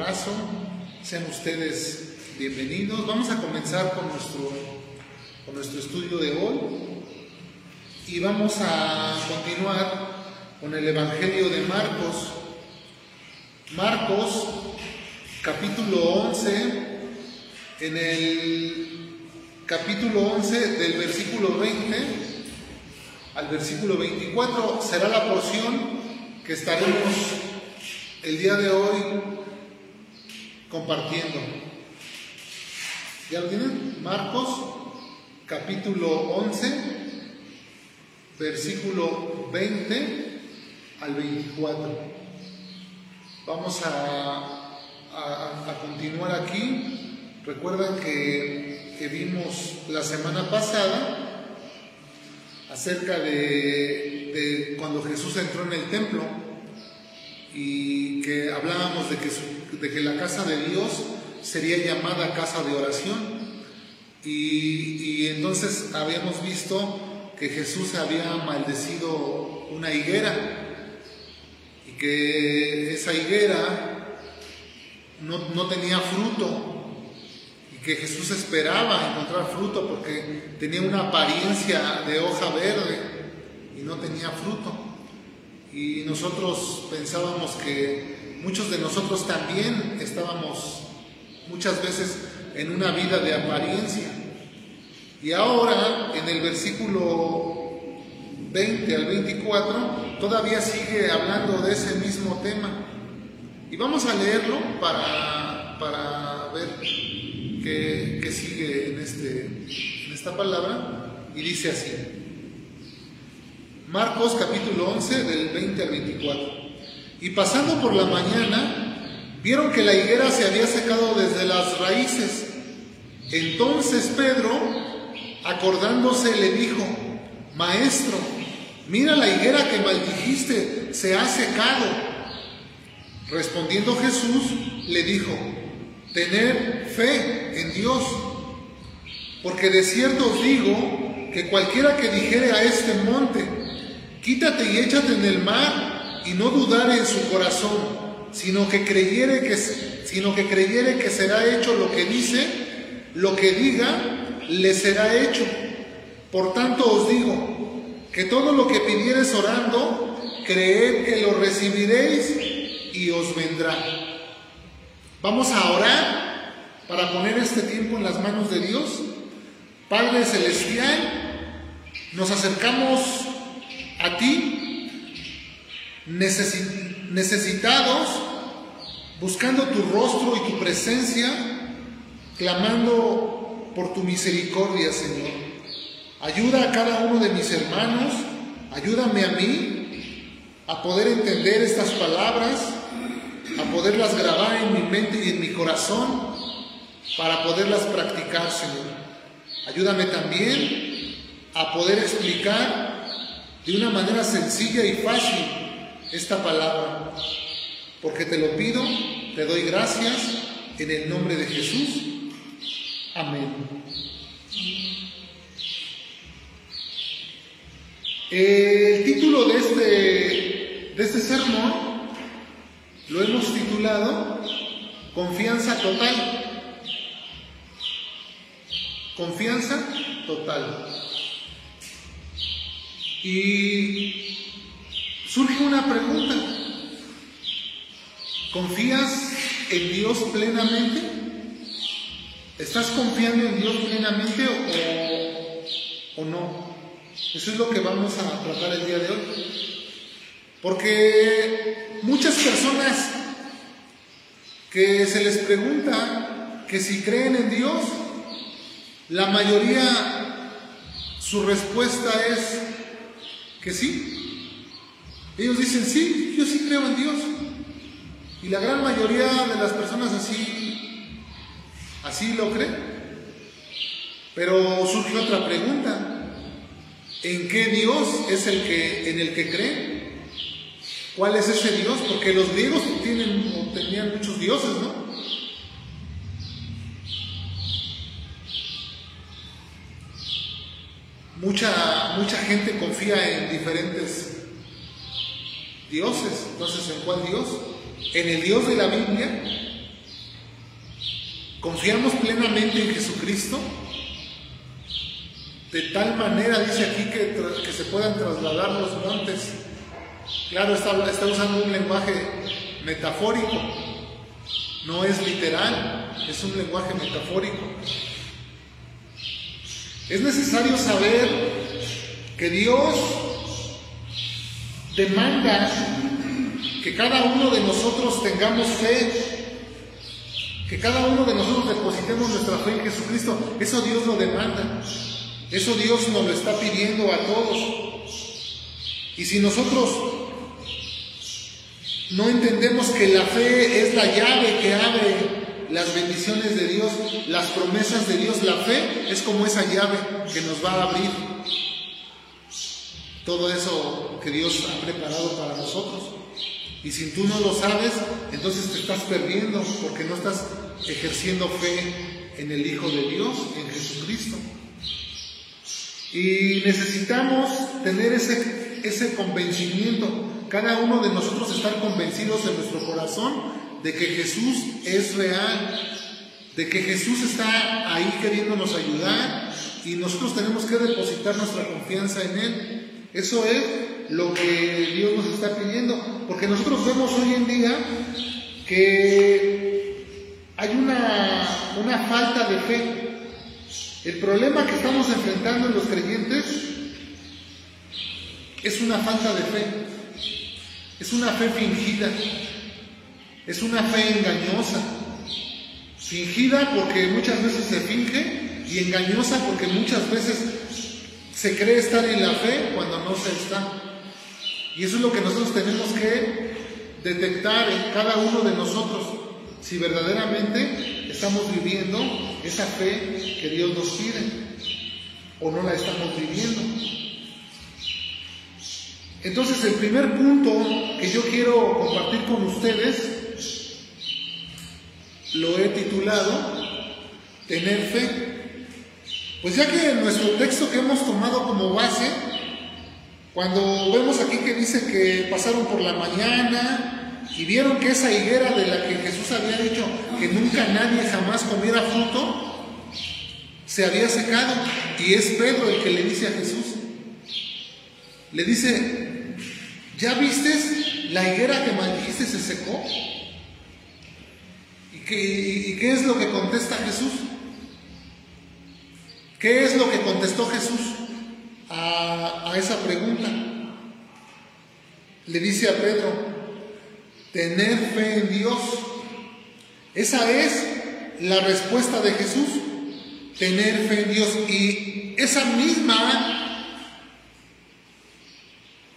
abrazo. Sean ustedes bienvenidos. Vamos a comenzar con nuestro, con nuestro estudio de hoy y vamos a continuar con el Evangelio de Marcos. Marcos, capítulo 11, en el capítulo 11 del versículo 20 al versículo 24 será la porción que estaremos el día de hoy compartiendo. ¿Ya lo tienen? Marcos, capítulo 11, versículo 20 al 24. Vamos a, a, a continuar aquí. Recuerden que, que, vimos la semana pasada acerca de, de cuando Jesús entró en el templo y que hablábamos de que, de que la casa de Dios sería llamada casa de oración. Y, y, entonces habíamos visto que Jesús había maldecido una higuera y que esa higuera no, no tenía fruto y que Jesús esperaba encontrar fruto porque tenía una apariencia de hoja verde y no tenía fruto. Y nosotros pensábamos que muchos de nosotros también estábamos muchas veces en una vida de apariencia. Y ahora, en el versículo 20 al 24, todavía sigue hablando de ese mismo tema. Y vamos a leerlo para, para ver qué, qué sigue en, este, en esta palabra. Y dice así. Marcos capítulo 11 del 20 al 24. Y pasando por la mañana, vieron que la higuera se había secado desde las raíces. Entonces Pedro, acordándose, le dijo, Maestro, mira la higuera que maldijiste, se ha secado. Respondiendo Jesús, le dijo, Tener fe en Dios, porque de cierto os digo que cualquiera que dijere a este monte, quítate y échate en el mar, y no dudare en su corazón, sino que creyere que, sino que creyere que será hecho lo que dice, lo que diga, le será hecho. Por tanto os digo, que todo lo que pidiereis orando, creed que lo recibiréis y os vendrá. Vamos a orar para poner este tiempo en las manos de Dios. Padre Celestial, nos acercamos a ti, necesitados, buscando tu rostro y tu presencia, clamando por tu misericordia, Señor. Ayuda a cada uno de mis hermanos, ayúdame a mí a poder entender estas palabras, a poderlas grabar en mi mente y en mi corazón, para poderlas practicar, Señor. Ayúdame también a poder explicar de una manera sencilla y fácil esta palabra, porque te lo pido, te doy gracias en el nombre de Jesús. Amén. El título de este, de este sermón lo hemos titulado Confianza Total. Confianza total. Y surge una pregunta. ¿Confías en Dios plenamente? ¿Estás confiando en Dios plenamente o, o, no? Eso es lo que vamos a tratar el día de hoy. Porque muchas personas que se les pregunta que si creen en Dios, la mayoría, su respuesta es que sí. Ellos dicen, sí, yo sí creo en Dios. Y la gran mayoría de las personas así, así lo creen. Pero surge otra pregunta. ¿En qué Dios es el que, en el que creen? ¿Cuál es ese Dios? Porque los griegos tienen, tenían muchos dioses, ¿no? Mucha, mucha gente confía en diferentes dioses. Entonces, ¿en cuál Dios? ¿En el Dios de la Biblia? ¿Confiamos plenamente en Jesucristo? De tal manera, dice aquí, que, se puedan trasladar los montes. Claro, está, está usando un lenguaje metafórico, no es literal, es un lenguaje metafórico. Es necesario saber que Dios demanda que cada uno de nosotros tengamos fe, que cada uno de nosotros depositemos nuestra fe en Jesucristo. Eso Dios lo demanda. Eso Dios nos lo está pidiendo a todos. Y si nosotros no entendemos que la fe es la llave que abre las bendiciones de Dios, las promesas de Dios, la fe es como esa llave que nos va a abrir todo eso que Dios ha preparado para nosotros. Y si tú no lo sabes, entonces te estás perdiendo porque no estás ejerciendo fe en el Hijo de Dios, en Jesucristo. Y necesitamos tener ese, ese convencimiento, cada uno de nosotros estar convencidos en nuestro corazón de que Jesús es real, de que Jesús está ahí queriéndonos ayudar y nosotros tenemos que depositar nuestra confianza en Él. Eso es lo que Dios nos está pidiendo, porque nosotros vemos hoy en día que hay una, una falta de fe. El problema que estamos enfrentando en los creyentes es una falta de fe, es una fe fingida. Es una fe engañosa, fingida porque muchas veces se finge y engañosa porque muchas veces se cree estar en la fe cuando no se está. Y eso es lo que nosotros tenemos que detectar en cada uno de nosotros, si verdaderamente estamos viviendo esa fe que Dios nos pide o no la estamos viviendo. Entonces el primer punto que yo quiero compartir con ustedes lo he titulado Tener fe. Pues ya que nuestro texto que hemos tomado como base, cuando vemos aquí que dice que pasaron por la mañana y vieron que esa higuera de la que Jesús había dicho que nunca nadie jamás comiera fruto, se había secado. Y es Pedro el que le dice a Jesús, le dice, ¿ya viste la higuera que maldijiste se secó? ¿Y qué es lo que contesta Jesús? ¿Qué es lo que contestó Jesús a, a esa pregunta? Le dice a Pedro, tener fe en Dios. Esa es la respuesta de Jesús, tener fe en Dios. Y esa misma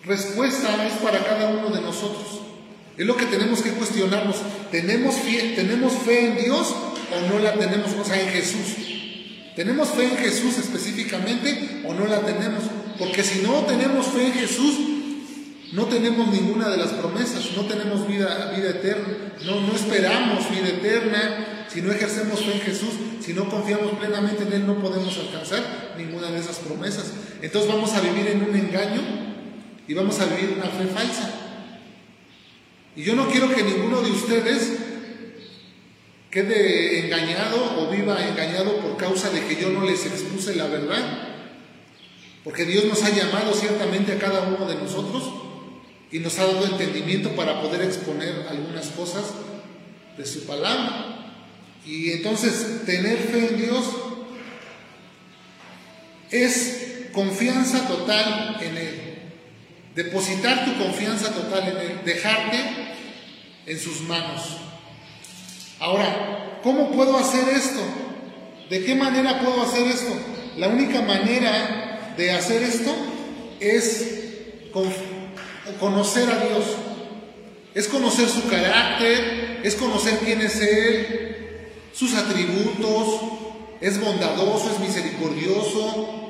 respuesta es para cada uno de nosotros. Es lo que tenemos que cuestionarnos. ¿Tenemos fe, ¿Tenemos fe en Dios o no la tenemos? O sea, en Jesús. ¿Tenemos fe en Jesús específicamente o no la tenemos? Porque si no tenemos fe en Jesús, no tenemos ninguna de las promesas, no tenemos vida, vida eterna, no, no esperamos vida eterna, si no ejercemos fe en Jesús, si no confiamos plenamente en Él, no podemos alcanzar ninguna de esas promesas. Entonces vamos a vivir en un engaño y vamos a vivir una fe falsa. Y yo no quiero que ninguno de ustedes quede engañado o viva engañado por causa de que yo no les expuse la verdad. Porque Dios nos ha llamado ciertamente a cada uno de nosotros y nos ha dado entendimiento para poder exponer algunas cosas de su palabra. Y entonces tener fe en Dios es confianza total en Él. Depositar tu confianza total en Él, dejarte en sus manos. Ahora, ¿cómo puedo hacer esto? ¿De qué manera puedo hacer esto? La única manera de hacer esto es conocer a Dios. Es conocer su carácter, es conocer quién es Él, sus atributos, es bondadoso, es misericordioso,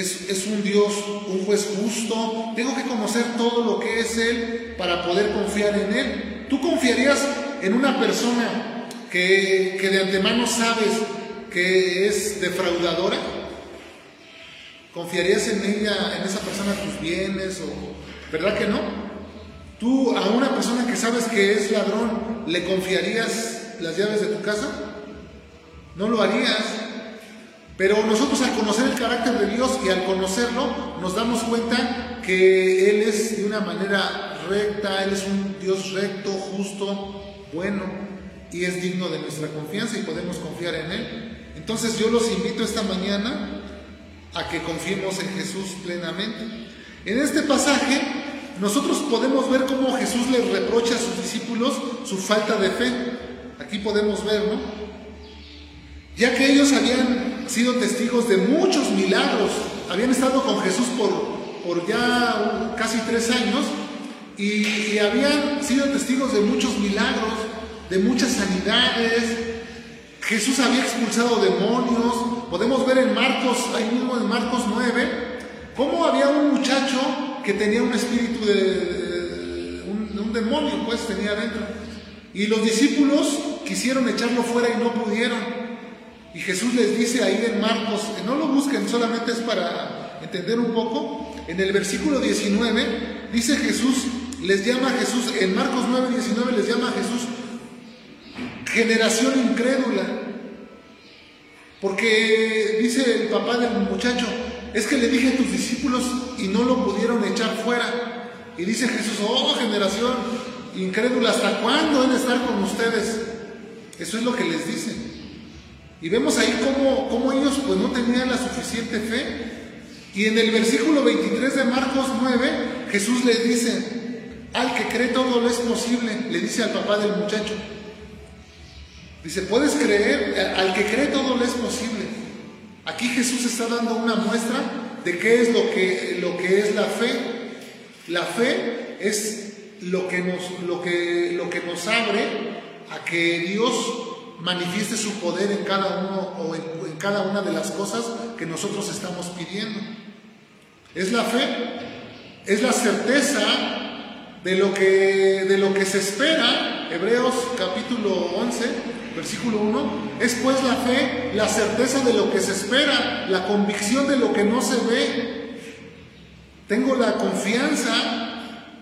es, un Dios, un juez justo. Tengo que conocer todo lo que es Él para poder confiar en Él. ¿Tú confiarías en una persona que, que de antemano sabes que es defraudadora? ¿Confiarías en ella, en esa persona tus bienes? O, ¿Verdad que no? ¿Tú a una persona que sabes que es ladrón le confiarías las llaves de tu casa? no lo harías. Pero nosotros al conocer el carácter de Dios y al conocerlo, nos damos cuenta que Él es de una manera recta, Él es un Dios recto, justo, bueno, y es digno de nuestra confianza y podemos confiar en Él. Entonces yo los invito esta mañana a que confiemos en Jesús plenamente. En este pasaje nosotros podemos ver cómo Jesús les reprocha a sus discípulos su falta de fe. Aquí podemos ver, ¿no? Ya que ellos habían sido testigos de muchos milagros, habían estado con Jesús por, ya casi tres años y, y habían sido testigos de muchos milagros, de muchas sanidades. Jesús había expulsado demonios. Podemos ver en Marcos, ahí mismo en Marcos 9, cómo había un muchacho que tenía un espíritu de, un, un, demonio, pues tenía adentro. Y los discípulos quisieron echarlo fuera y no pudieron. Y Jesús les dice ahí en Marcos, no lo busquen, solamente es para entender un poco. En el versículo 19 dice Jesús, les llama a Jesús, en Marcos 9, 19 les llama a Jesús generación incrédula. Porque dice el papá del muchacho, es que le dije a tus discípulos y no lo pudieron echar fuera. Y dice Jesús, oh generación incrédula, ¿hasta cuándo he de estar con ustedes? Eso es lo que les dice. Y vemos ahí cómo, cómo ellos pues no tenían la suficiente fe. Y en el versículo 23 de Marcos 9, Jesús les dice, al que cree todo lo es posible, le dice al papá del muchacho. Dice, puedes creer, al que cree todo le es posible. Aquí Jesús está dando una muestra de qué es lo que, lo que es la fe. La fe es lo que, nos, lo, que, lo que nos abre a que Dios manifieste su poder en cada uno o en, cada una de las cosas que nosotros estamos pidiendo. Es la fe, es la certeza de lo que, de lo que se espera. Hebreos capítulo 11, versículo 1, es pues la fe, la certeza de lo que se espera, la convicción de lo que no se ve. Tengo la confianza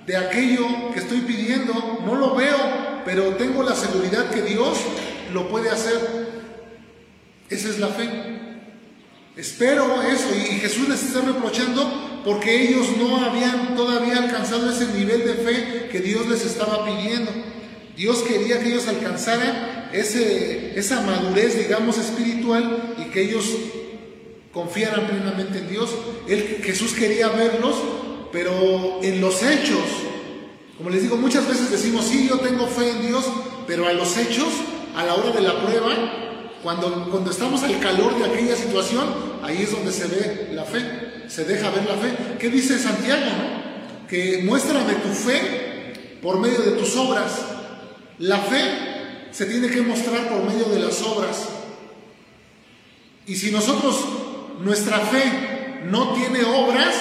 de aquello que estoy pidiendo, no lo veo, pero tengo la seguridad que Dios lo puede hacer. Esa es la fe. Espero eso y Jesús les está reprochando porque ellos no habían todavía alcanzado ese nivel de fe que Dios les estaba pidiendo. Dios quería que ellos alcanzaran ese, esa madurez, digamos, espiritual y que ellos confiaran plenamente en Dios. Jesús quería verlos, pero en los hechos, como les digo, muchas veces decimos, sí, yo tengo fe en Dios, pero a los hechos, a la hora de la prueba, cuando, cuando estamos al calor de aquella situación, ahí es donde se ve la fe, se deja ver la fe. ¿Qué dice Santiago? Que muéstrame tu fe por medio de tus obras. La fe se tiene que mostrar por medio de las obras. Y si nosotros, nuestra fe no tiene obras,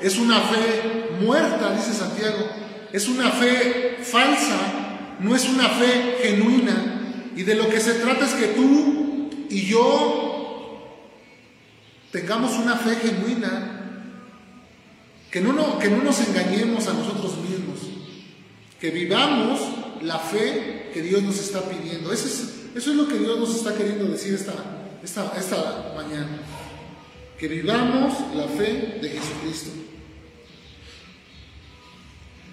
es una fe muerta, dice Santiago. Es una fe falsa, no es una fe genuina. Y de lo que se trata es que tú y yo tengamos una fe genuina, que no, no, que no nos engañemos a nosotros mismos, que vivamos la fe que Dios nos está pidiendo. Eso es, eso es lo que Dios nos está queriendo decir esta, esta, esta mañana. Que vivamos la fe de Jesucristo.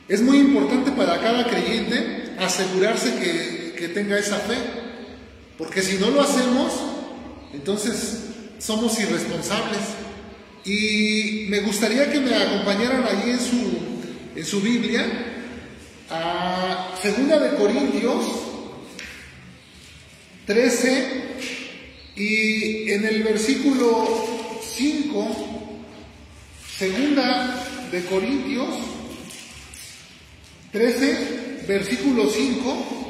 Es muy importante para cada creyente asegurarse que, que tenga esa fe, porque si no lo hacemos, entonces somos irresponsables. Y me gustaría que me acompañaran allí en su, en su Biblia a Segunda de Corintios 13 y en el versículo 5, Segunda de Corintios 13, versículo 5,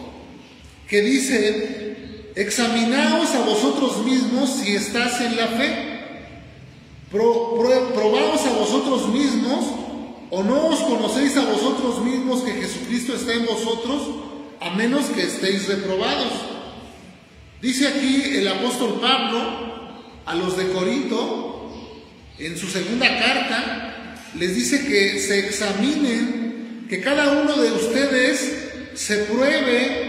que dice, examinaos a vosotros mismos si estás en la fe, Pro, pro, probaos a vosotros mismos, o no os conocéis a vosotros mismos que Jesucristo está en vosotros, a menos que estéis reprobados. Dice aquí el apóstol Pablo a los de Corinto, en su segunda carta, les dice que se examinen, que cada uno de ustedes se pruebe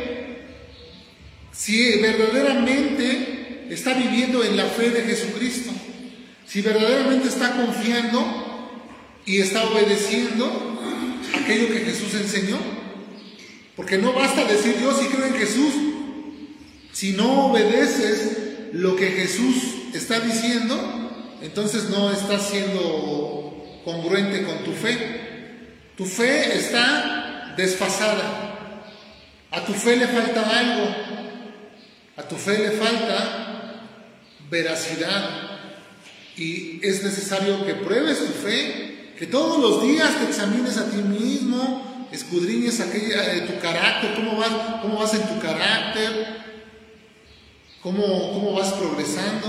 si verdaderamente está viviendo en la fe de Jesucristo, si verdaderamente está confiando y está obedeciendo aquello que Jesús enseñó. Porque no basta decir yo sí creo en Jesús, si no obedeces lo que Jesús está diciendo, entonces no estás siendo congruente con tu fe. Tu fe está desfasada. A tu fe le falta algo. A tu fe le falta veracidad. Y es necesario que pruebes tu fe, que todos los días te examines a ti mismo, escudriñes aquella, de tu carácter, cómo vas, cómo vas en tu carácter, cómo, cómo vas progresando.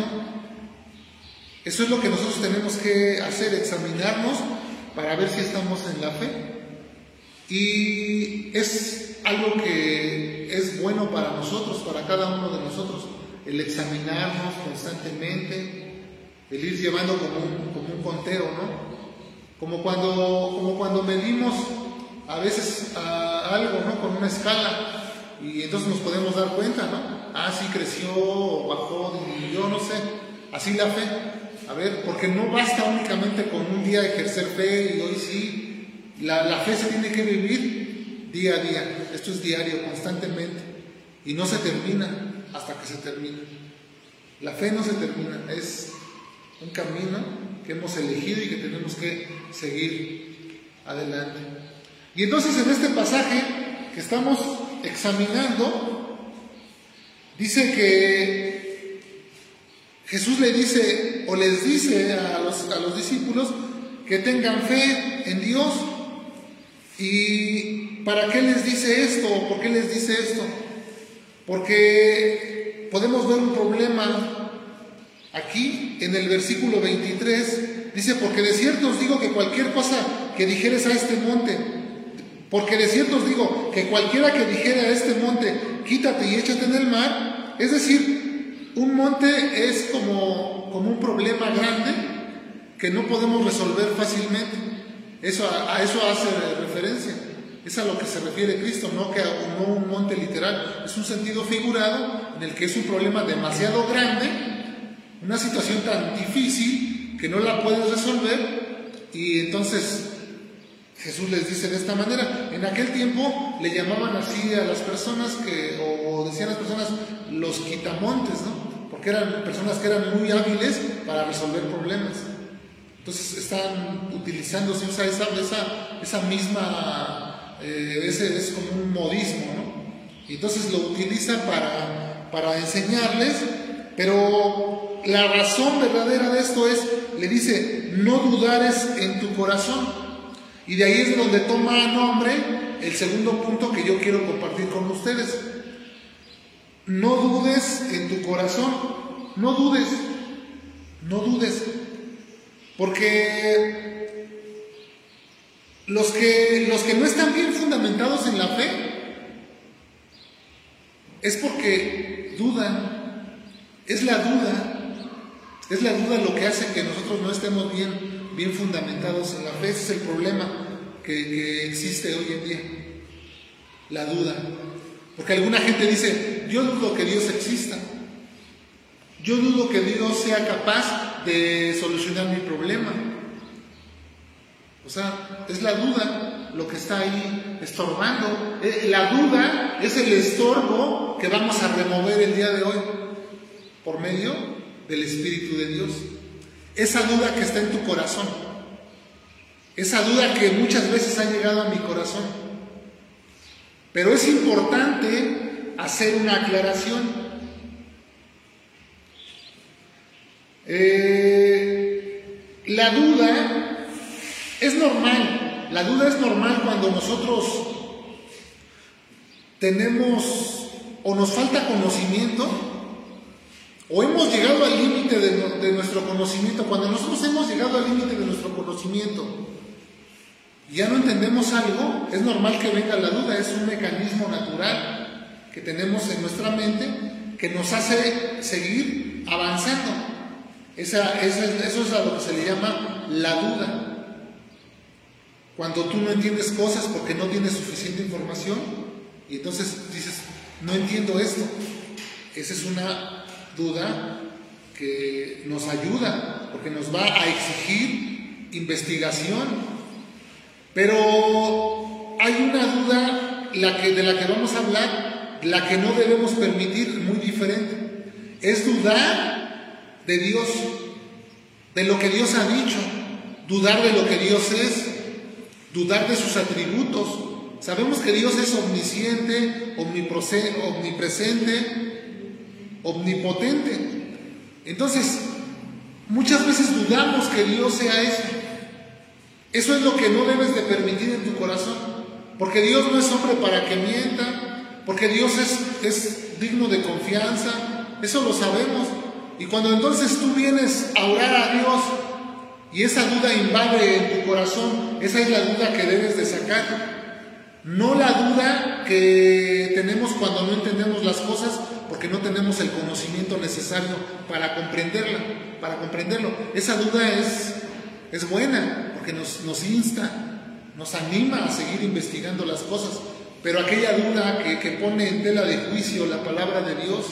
Eso es lo que nosotros tenemos que hacer, examinarnos para ver si estamos en la fe. Y es algo que es bueno para nosotros, para cada uno de nosotros, el examinarnos constantemente, el ir llevando como un, como un conteo, ¿no? Como cuando, como cuando medimos a veces algo, ¿no? Con una escala y entonces nos podemos dar cuenta, ¿no? Ah, sí creció, bajó, yo no sé. Así la fe. A ver, porque no basta únicamente con un día ejercer fe y hoy sí. La, la fe se tiene que vivir día a día. Esto es diario, constantemente. Y no se termina hasta que se termina. La fe no se termina, es un camino que hemos elegido y que tenemos que seguir adelante. Y entonces en este pasaje que estamos examinando, dice que Jesús le dice o les dice a los, a los discípulos que tengan fe en Dios. ¿Y para qué les dice esto? ¿Por qué les dice esto? Porque podemos ver un problema aquí en el versículo 23. Dice, porque de cierto os digo que cualquier cosa que dijeres a este monte, porque de cierto os digo que cualquiera que dijere a este monte, quítate y échate en el mar, es decir, un monte es como, como un problema grande que no podemos resolver fácilmente. Eso, a, eso hace referencia. Es a lo que se refiere Cristo, no, que no un monte literal. Es un sentido figurado en el que es un problema demasiado grande, una situación tan difícil que no la puedes resolver y entonces Jesús les dice de esta manera. En aquel tiempo le llamaban así a las personas que, o, decían las personas, los quitamontes, ¿no? Porque eran personas que eran muy hábiles para resolver problemas. Entonces están utilizando, se usa esa, esa, misma, eh, ese es como un modismo, ¿no? Y entonces lo utiliza para, para enseñarles, pero la razón verdadera de esto es, le dice, no dudares en tu corazón. Y de ahí es donde toma nombre el segundo punto que yo quiero compartir con ustedes. No dudes en tu corazón, no dudes, no dudes, porque los que, los que no están bien fundamentados en la fe es porque dudan, es la duda, es la duda lo que hace que nosotros no estemos bien bien fundamentados en la fe. Ese es el problema que, existe hoy en día, la duda. Porque alguna gente dice, yo dudo que Dios exista. Yo dudo que Dios sea capaz de solucionar mi problema. O sea, es la duda lo que está ahí estorbando. Eh, la duda es el estorbo que vamos a remover el día de hoy por medio del Espíritu de Dios. Esa duda que está en tu corazón. Esa duda que muchas veces ha llegado a mi corazón. Pero es importante hacer una aclaración. Eh, la duda es normal. La duda es normal cuando nosotros tenemos o nos falta conocimiento o hemos llegado al límite de, nuestro conocimiento. Cuando nosotros hemos llegado al límite de nuestro conocimiento y ya no entendemos algo, es normal que venga la duda. Es un mecanismo natural que tenemos en nuestra mente que nos hace seguir avanzando. Esa, eso es a lo que se le llama la duda. Cuando tú no entiendes cosas porque no tienes suficiente información y entonces dices, no entiendo esto. Esa es una duda que nos ayuda, porque nos va a exigir investigación. Pero hay una duda la que, de la que vamos a hablar, la que no debemos permitir, muy diferente. Es dudar de Dios, de lo que Dios ha dicho, dudar de lo que Dios es, dudar de sus atributos. Sabemos que Dios es omnisciente, omnipresente, omnipotente. Entonces, muchas veces dudamos que Dios sea eso. Eso es lo que no debes de permitir en tu corazón. Porque Dios no es hombre para que mienta, porque Dios es, es digno de confianza, eso lo sabemos. Y cuando entonces tú vienes a orar a Dios y esa duda invade en tu corazón, esa es la duda que debes de sacar. No la duda que tenemos cuando no entendemos las cosas porque no tenemos el conocimiento necesario para comprenderla, para comprenderlo. Esa duda es, es buena porque nos, nos insta, nos anima a seguir investigando las cosas. Pero aquella duda que, que pone en tela de juicio la palabra de Dios,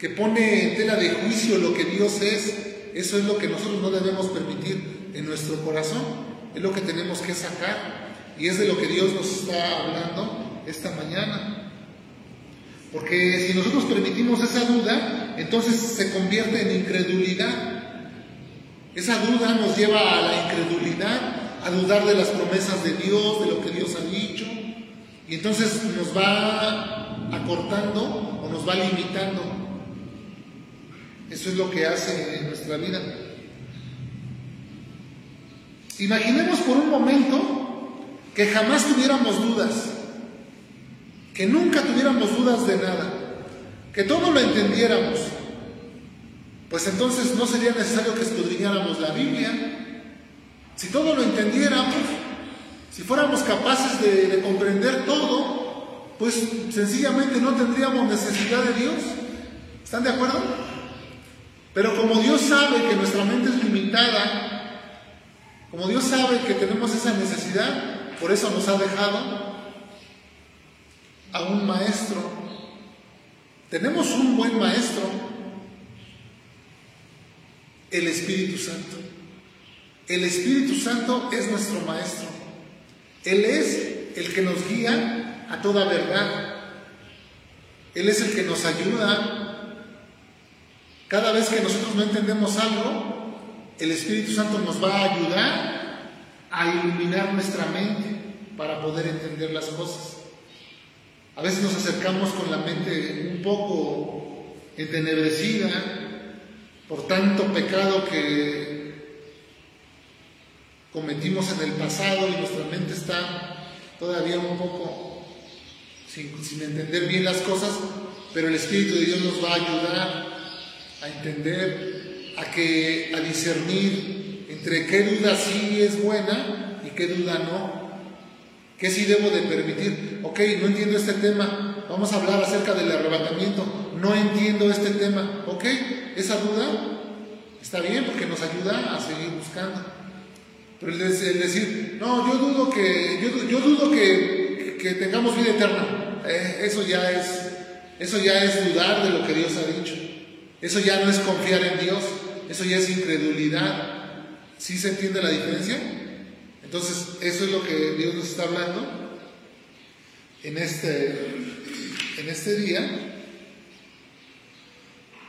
que pone en tela de juicio lo que Dios es, eso es lo que nosotros no debemos permitir en nuestro corazón, es lo que tenemos que sacar. Y es de lo que Dios nos está hablando esta mañana. Porque si nosotros permitimos esa duda, entonces se convierte en incredulidad. Esa duda nos lleva a la incredulidad, a dudar de las promesas de Dios, de lo que Dios ha dicho. Y entonces nos va acortando o nos va limitando. Eso es lo que hace en nuestra vida. Imaginemos por un momento que jamás tuviéramos dudas, que nunca tuviéramos dudas de nada, que todo lo entendiéramos, pues entonces no sería necesario que escudriñáramos la Biblia. Si todo lo entendiéramos, si fuéramos capaces de, de comprender todo, pues sencillamente no tendríamos necesidad de Dios. ¿Están de acuerdo? Pero como Dios sabe que nuestra mente es limitada, como Dios sabe que tenemos esa necesidad, por eso nos ha dejado a un maestro. Tenemos un buen maestro, el Espíritu Santo. El Espíritu Santo es nuestro maestro. Él es el que nos guía a toda verdad. Él es el que nos ayuda. Cada vez que nosotros no entendemos algo, el Espíritu Santo nos va a ayudar a iluminar nuestra mente para poder entender las cosas. A veces nos acercamos con la mente un poco entenebrecida por tanto pecado que cometimos en el pasado y nuestra mente está todavía un poco sin, sin entender bien las cosas, pero el Espíritu de Dios nos va a ayudar a entender, a que a discernir entre qué duda sí es buena y qué duda no. ¿Qué sí debo de permitir? Ok, no entiendo este tema. Vamos a hablar acerca del arrebatamiento. No entiendo este tema. Ok, esa duda está bien porque nos ayuda a seguir buscando. Pero el, decir, no, yo dudo que, yo, dudo que, que, tengamos vida eterna. Eh, eso ya es, eso ya es dudar de lo que Dios ha dicho. Eso ya no es confiar en Dios. Eso ya es incredulidad. ¿Sí se entiende la diferencia? Entonces, eso es lo que Dios nos está hablando en este, en este día.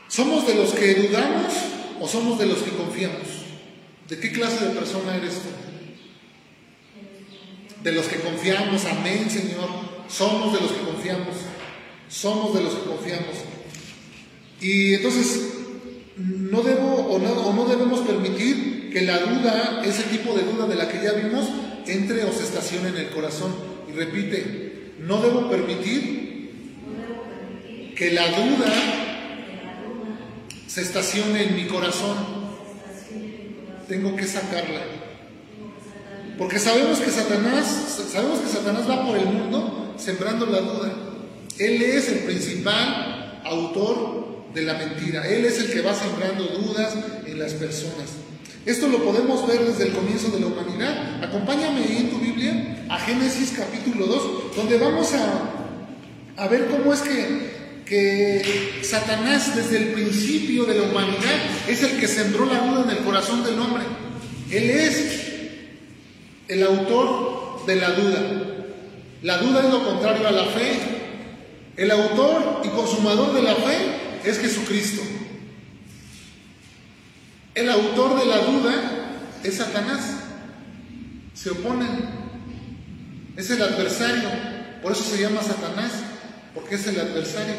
¿Somos de los que dudamos o somos de los que confiamos? ¿De qué clase de persona eres tú? De los que confiamos, amén Señor. Somos de los que confiamos. Somos de los que confiamos. Y entonces, no debo o no, o no debemos permitir que la duda, ese tipo de duda de la que ya vimos, entre o se estacione en el corazón. Y repite, no debo permitir que la duda se estacione en mi corazón. Tengo que sacarla. Porque sabemos que Satanás, sabemos que Satanás va por el mundo sembrando la duda. Él es el principal autor de la mentira. Él es el que va sembrando dudas en las personas. Esto lo podemos ver desde el comienzo de la humanidad. Acompáñame en tu Biblia a Génesis capítulo 2, donde vamos a, a ver cómo es que, que Satanás desde el principio de la humanidad es el que sembró la duda en el corazón del hombre. Él es el autor de la duda. La duda es lo contrario a la fe. El autor y consumador de la fe es Jesucristo. El autor de la duda es Satanás. Se oponen. Es el adversario. Por eso se llama Satanás, porque es el adversario.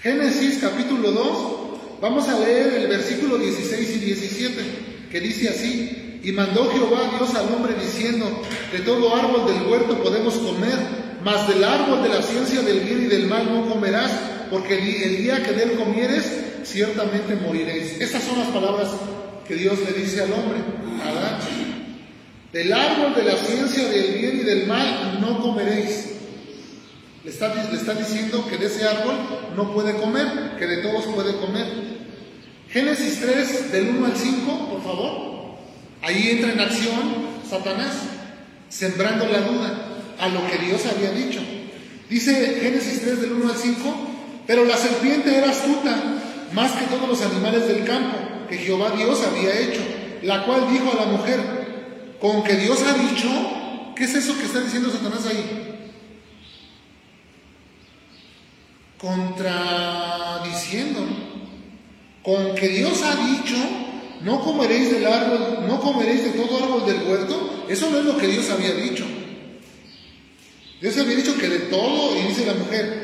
Génesis capítulo 2, vamos a leer el versículo 16 y 17, que dice así, y mandó Jehová Dios al hombre diciendo, de todo árbol del huerto podemos comer, mas del árbol de la ciencia del bien y del mal no comerás, porque el día que de él comieres, ciertamente moriréis. Estas son las palabras que Dios le dice al hombre, Adán. Del árbol de la ciencia del bien y del mal no comeréis. Le está, le está diciendo que de ese árbol no puede comer, que de todos puede comer. Génesis 3, del 1 al 5, por favor. Ahí entra en acción Satanás, sembrando la duda a lo que Dios había dicho. Dice Génesis 3 del 1 al 5, pero la serpiente era astuta, más que todos los animales del campo que Jehová Dios había hecho, la cual dijo a la mujer, con que Dios ha dicho, ¿qué es eso que está diciendo Satanás ahí? Contradiciendo, con que Dios ha dicho, no comeréis del árbol, no comeréis de todo árbol del huerto, eso no es lo que Dios había dicho. Dios había dicho que de todo, y dice la mujer,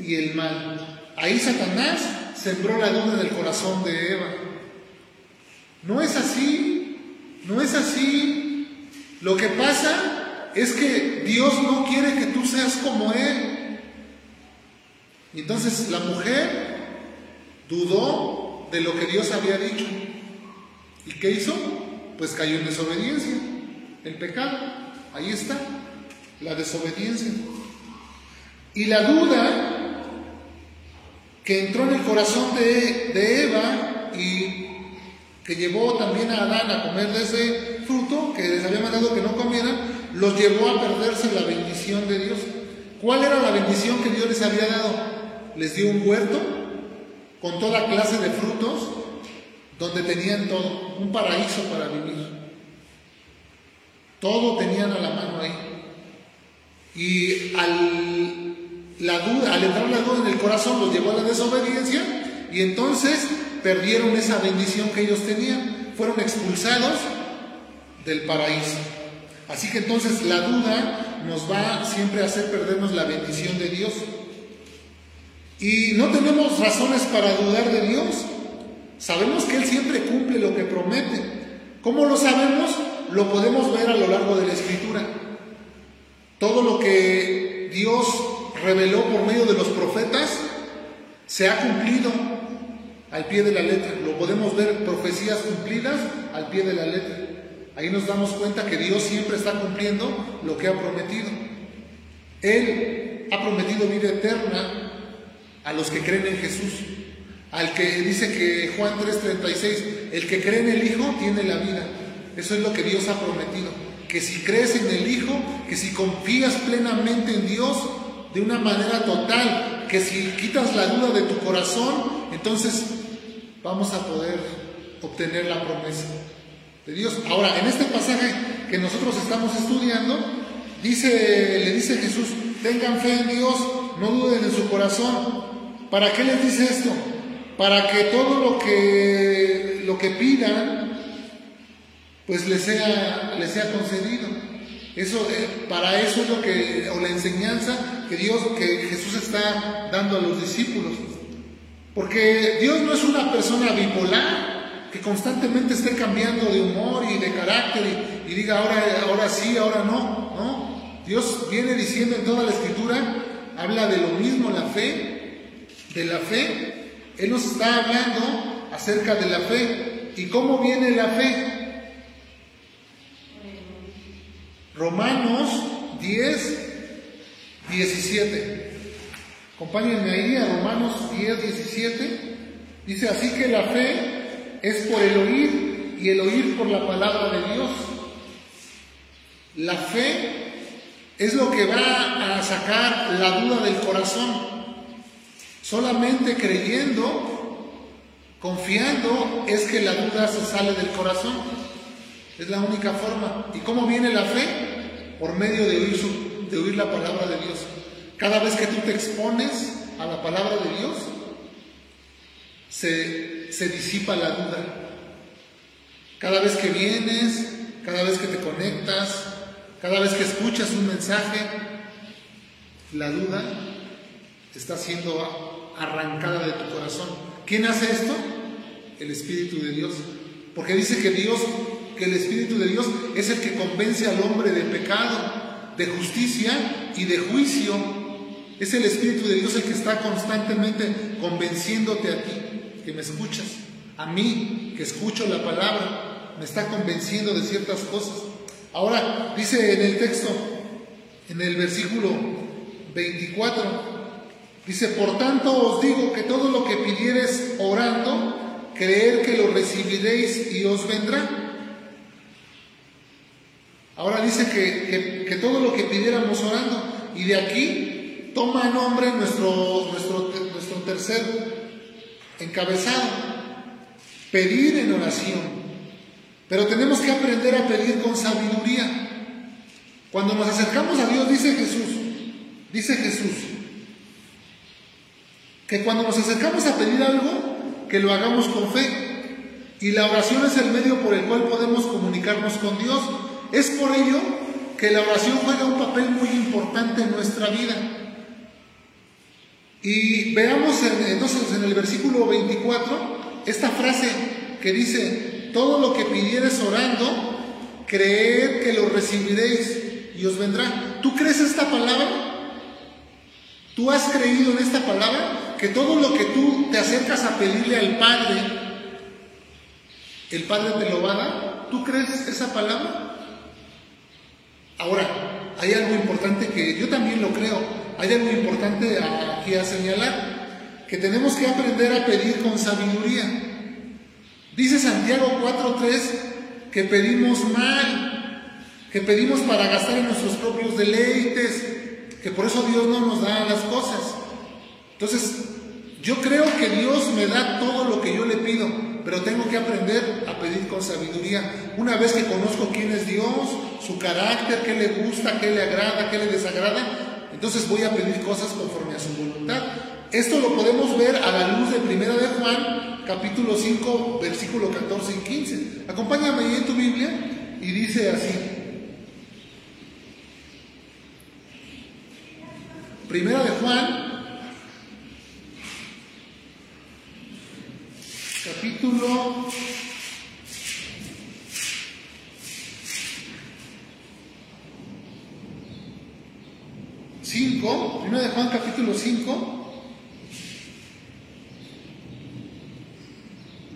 y el mal. Ahí Satanás sembró la duda en el corazón de Eva. No es así, no es así. Lo que pasa es que Dios no quiere que tú seas como Él. Entonces la mujer dudó de lo que Dios había dicho. ¿Y qué hizo? Pues cayó en desobediencia, el pecado. Ahí está la desobediencia. Y la duda que entró en el corazón de, de, Eva y que llevó también a Adán a comer de ese fruto que les había mandado que no comieran, los llevó a perderse la bendición de Dios. ¿Cuál era la bendición que Dios les había dado? Les dio un huerto con toda clase de frutos donde tenían todo, un paraíso para vivir. Todo tenían a la mano ahí. Y al, la duda, al entrar la duda en el corazón los llevó a la desobediencia y entonces perdieron esa bendición que ellos tenían, fueron expulsados del paraíso. Así que entonces la duda nos va siempre a hacer perdernos la bendición de Dios. Y no tenemos razones para dudar de Dios. Sabemos que Él siempre cumple lo que promete. ¿Cómo lo sabemos? Lo podemos ver a lo largo de la escritura. Todo lo que Dios reveló por medio de los profetas se ha cumplido al pie de la letra. Lo podemos ver, profecías cumplidas al pie de la letra. Ahí nos damos cuenta que Dios siempre está cumpliendo lo que ha prometido. Él ha prometido vida eterna a los que creen en Jesús. Al que dice que Juan 3:36, el que cree en el Hijo tiene la vida. Eso es lo que Dios ha prometido que si crees en el Hijo, que si confías plenamente en Dios de una manera total, que si quitas la duda de tu corazón, entonces vamos a poder obtener la promesa de Dios. Ahora, en este pasaje que nosotros estamos estudiando, dice, le dice Jesús, tengan fe en Dios, no duden en su corazón. ¿Para qué les dice esto? Para que todo lo que, lo que pidan, pues le sea, le sea concedido. Eso, eh, para eso es lo que, o la enseñanza que Dios, que Jesús está dando a los discípulos. Porque Dios no es una persona bipolar que constantemente esté cambiando de humor y de carácter y, y diga ahora, ahora sí, ahora no, ¿no? Dios viene diciendo en toda la escritura, habla de lo mismo, la fe, de la fe, Él nos está hablando acerca de la fe. ¿Y cómo viene la fe? Romanos 10, 17. Acompáñenme ahí a Romanos 10, 17. Dice así que la fe es por el oír y el oír por la palabra de Dios. La fe es lo que va a sacar la duda del corazón. Solamente creyendo, confiando, es que la duda se sale del corazón. Es la única forma. ¿Y cómo viene la fe? Por medio de oír, de oír la palabra de Dios. Cada vez que tú te expones a la palabra de Dios, se, se disipa la duda. Cada vez que vienes, cada vez que te conectas, cada vez que escuchas un mensaje, la duda está siendo arrancada de tu corazón. ¿Quién hace esto? El Espíritu de Dios. Porque dice que Dios, que el Espíritu de Dios es el que convence al hombre de pecado, de justicia y de juicio. Es el Espíritu de Dios el que está constantemente convenciéndote a ti, que me escuchas, a mí, que escucho la palabra, me está convenciendo de ciertas cosas. Ahora, dice en el texto, en el versículo 24, dice, por tanto os digo que todo lo que pidieres orando, creer que lo recibiréis y os vendrá. Ahora dice que, que, todo lo que pidiéramos orando, y de aquí toma nombre nuestro, nuestro, nuestro tercer encabezado, pedir en oración. Pero tenemos que aprender a pedir con sabiduría. Cuando nos acercamos a Dios, dice Jesús, dice Jesús, que cuando nos acercamos a pedir algo, que lo hagamos con fe. Y la oración es el medio por el cual podemos comunicarnos con Dios. Es por ello que la oración juega un papel muy importante en nuestra vida. Y veamos entonces en el versículo 24 esta frase que dice, todo lo que pidieres orando, creed que lo recibiréis y os vendrá. ¿Tú crees esta palabra? ¿Tú has creído en esta palabra? Que todo lo que tú te acercas a pedirle al Padre, el Padre te lo va a dar. ¿Tú crees esa palabra? Ahora, hay algo importante que yo también lo creo. Hay algo importante aquí a señalar, que tenemos que aprender a pedir con sabiduría. Dice Santiago 4.3 que pedimos mal, que pedimos para gastar en nuestros propios deleites, que por eso Dios no nos da las cosas. Entonces, yo creo que Dios me da todo lo que yo le pido, pero tengo que aprender a pedir con sabiduría. Una vez que conozco quién es Dios, su carácter, qué le gusta, qué le agrada, qué le desagrada, entonces voy a pedir cosas conforme a su voluntad. Esto lo podemos ver a la luz de Primera de Juan capítulo 5, versículo 14 y 15. Acompáñame ahí en tu Biblia y dice así. Primera de Juan, capítulo 5, primera de Juan capítulo 5,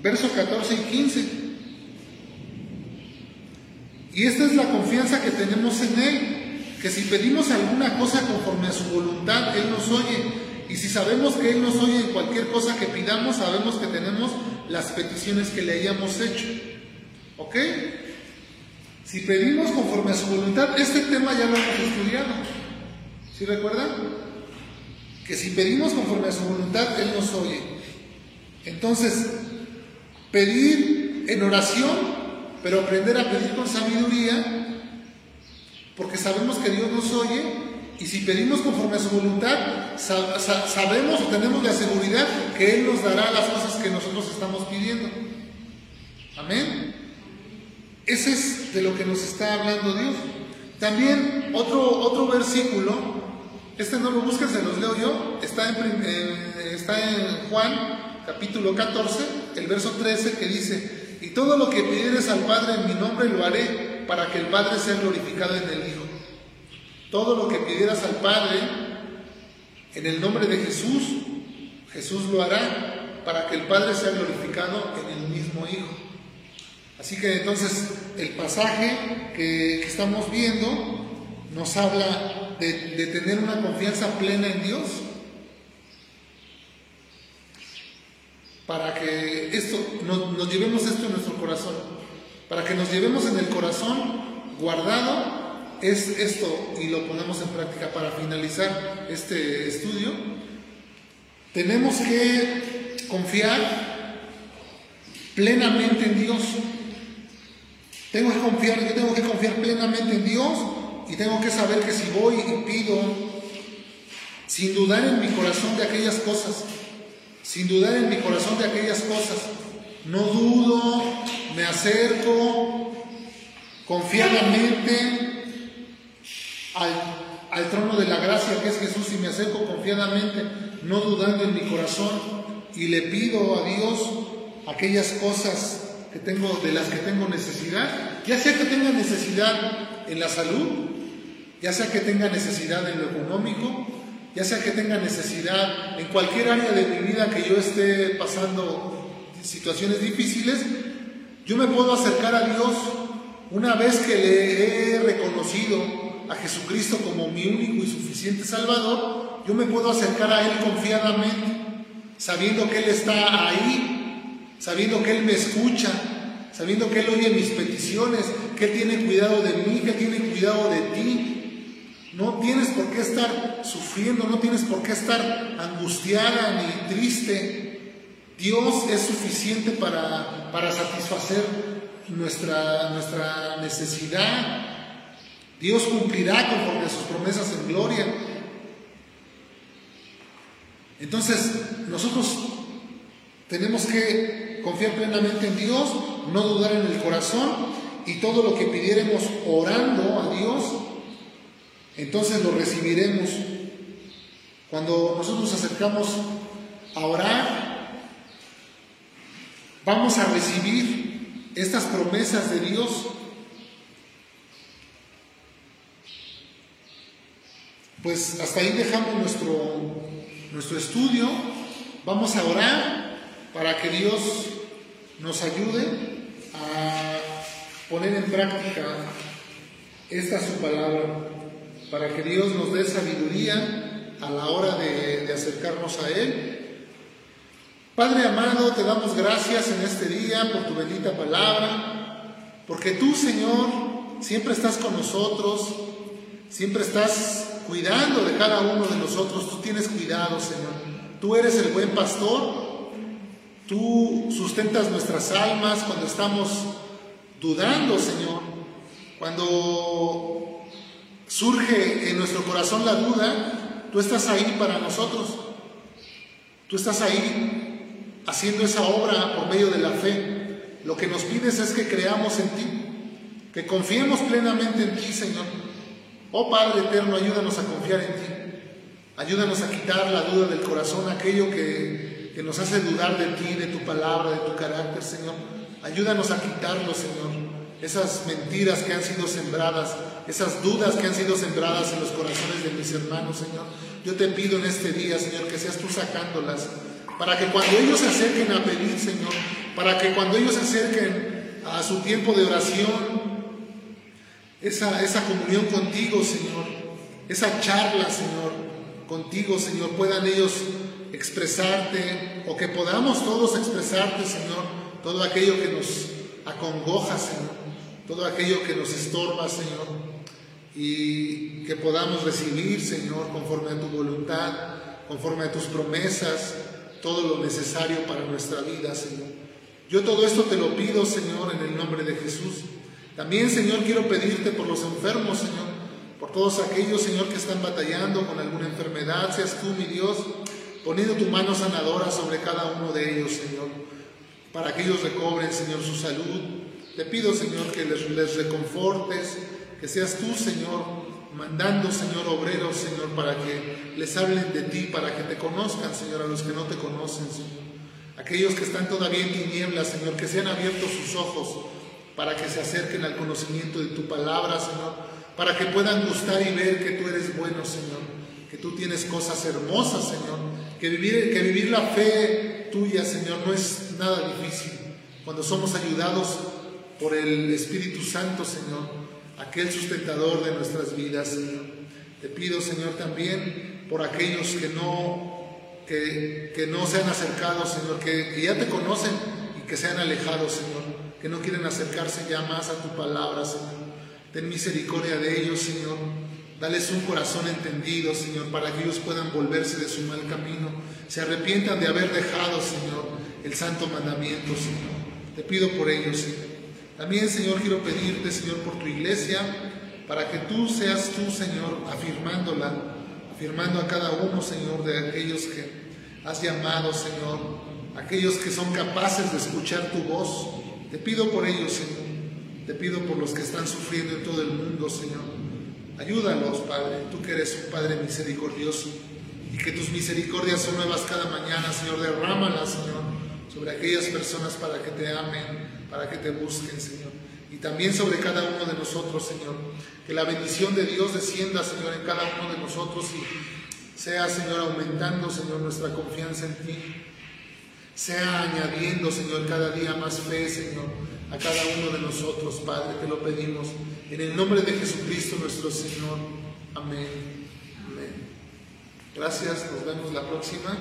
versos 14 y 15. Y esta es la confianza que tenemos en Él, que si pedimos alguna cosa conforme a su voluntad, Él nos oye. Y si sabemos que Él nos oye en cualquier cosa que pidamos, sabemos que tenemos las peticiones que le hayamos hecho. ¿Ok? Si pedimos conforme a su voluntad, este tema ya lo hemos estudiado. ¿Sí recuerdan? Que si pedimos conforme a su voluntad, Él nos oye. Entonces, Pedir en oración, pero aprender a pedir con sabiduría, porque sabemos que Dios nos oye y si pedimos conforme a su voluntad, sabemos o tenemos la seguridad que Él nos dará las cosas que nosotros estamos pidiendo. Amén. Ese es de lo que nos está hablando Dios. También otro, otro versículo, este no lo busquen, se los leo yo, está en, está en Juan capítulo 14, el verso 13, que dice, y todo lo que pidieres al Padre en mi nombre lo haré para que el Padre sea glorificado en el Hijo. Todo lo que pidieras al Padre en el nombre de Jesús, Jesús lo hará para que el Padre sea glorificado en el mismo Hijo. Así que entonces el pasaje que, estamos viendo nos habla de, tener una confianza plena en Dios para que esto nos, llevemos esto en nuestro corazón, para que nos llevemos en el corazón guardado es esto y lo ponemos en práctica para finalizar este estudio. Tenemos que confiar plenamente en Dios tengo que confiar, tengo que confiar plenamente en Dios y tengo que saber que si voy y pido, sin dudar en mi corazón de aquellas cosas, sin dudar en mi corazón de aquellas cosas, no dudo, me acerco confiadamente al, al trono de la gracia que es Jesús y me acerco confiadamente, no dudando en mi corazón y le pido a Dios aquellas cosas que tengo, de las que tengo necesidad, ya sea que tenga necesidad en la salud, ya sea que tenga necesidad en lo económico, ya sea que tenga necesidad en cualquier área de mi vida que yo esté pasando situaciones difíciles, yo me puedo acercar a Dios una vez que le he reconocido a Jesucristo como mi único y suficiente Salvador, yo me puedo acercar a Él confiadamente, sabiendo que Él está ahí sabiendo que Él me escucha, sabiendo que Él oye mis peticiones, que Él tiene cuidado de mí, que tiene cuidado de ti. No tienes por qué estar sufriendo, no tienes por qué estar angustiada ni triste. Dios es suficiente para, para satisfacer nuestra, nuestra necesidad. Dios cumplirá conforme a sus promesas en gloria. Entonces, nosotros tenemos que confiar plenamente en Dios, no dudar en el corazón y todo lo que pidiéramos orando a Dios, entonces lo recibiremos. Cuando nosotros nos acercamos a orar, vamos a recibir estas promesas de Dios. Pues hasta ahí dejamos nuestro, nuestro estudio. Vamos a orar para que Dios nos ayude a poner en práctica esta su palabra, para que Dios nos dé sabiduría a la hora de, acercarnos a Él. Padre amado, te damos gracias en este día por tu bendita palabra, porque tú, Señor, siempre estás con nosotros, siempre estás cuidando de cada uno de nosotros, tú tienes cuidado, Señor. Tú eres el buen pastor Tú sustentas nuestras almas cuando estamos dudando, Señor. Cuando surge en nuestro corazón la duda, tú estás ahí para nosotros. Tú estás ahí haciendo esa obra por medio de la fe. Lo que nos pides es que creamos en ti, que confiemos plenamente en ti, Señor. Oh Padre eterno, ayúdanos a confiar en ti. Ayúdanos a quitar la duda del corazón, aquello que que nos hace dudar de ti, de tu palabra, de tu carácter, Señor. Ayúdanos a quitarlo, Señor. Esas mentiras que han sido sembradas, esas dudas que han sido sembradas en los corazones de mis hermanos, Señor. Yo te pido en este día, Señor, que seas tú sacándolas, para que cuando ellos se acerquen a pedir, Señor, para que cuando ellos se acerquen a su tiempo de oración, esa, esa comunión contigo, Señor, esa charla, Señor, contigo, Señor, puedan ellos expresarte o que podamos todos expresarte, Señor, todo aquello que nos acongoja, Señor, todo aquello que nos estorba, Señor, y que podamos recibir, Señor, conforme a tu voluntad, conforme a tus promesas, todo lo necesario para nuestra vida, Señor. Yo todo esto te lo pido, Señor, en el nombre de Jesús. También, Señor, quiero pedirte por los enfermos, Señor, por todos aquellos, Señor, que están batallando con alguna enfermedad, seas tú, mi Dios, poniendo tu mano sanadora sobre cada uno de ellos, Señor, para que ellos recobren, Señor, su salud. Te pido, Señor, que les, reconfortes, que seas tú, Señor, mandando, Señor, obreros, Señor, para que les hablen de ti, para que te conozcan, Señor, a los que no te conocen, Señor. Aquellos que están todavía en tinieblas, Señor, que sean abiertos sus ojos para que se acerquen al conocimiento de tu palabra, Señor, para que puedan gustar y ver que tú eres bueno, Señor, que tú tienes cosas hermosas, Señor, que vivir, que vivir la fe tuya, Señor, no es nada difícil. Cuando somos ayudados por el Espíritu Santo, Señor, aquel sustentador de nuestras vidas, Señor. Te pido, Señor, también por aquellos que no, que no se han acercado, Señor, que, que ya te conocen y que se han alejado, Señor, que no quieren acercarse ya más a tu palabra, Señor. Ten misericordia de ellos, Señor. Dales un corazón entendido, Señor, para que ellos puedan volverse de su mal camino. Se arrepientan de haber dejado, Señor, el santo mandamiento, Señor. Te pido por ellos, Señor. También, Señor, quiero pedirte, Señor, por tu iglesia, para que tú seas tú, Señor, afirmándola, afirmando a cada uno, Señor, de aquellos que has llamado, Señor, aquellos que son capaces de escuchar tu voz. Te pido por ellos, Señor. Te pido por los que están sufriendo en todo el mundo, Señor. Ayúdalos, Padre, tú que eres un Padre misericordioso y que tus misericordias son nuevas cada mañana, Señor. Derrámalas, Señor, sobre aquellas personas para que te amen, para que te busquen, Señor. Y también sobre cada uno de nosotros, Señor. Que la bendición de Dios descienda, Señor, en cada uno de nosotros y sea, Señor, aumentando, Señor, nuestra confianza en ti. Sea añadiendo, Señor, cada día más fe, Señor, a cada uno de nosotros, Padre, te lo pedimos. En el nombre de Jesucristo nuestro Señor. Amén. Gracias, nos vemos la próxima.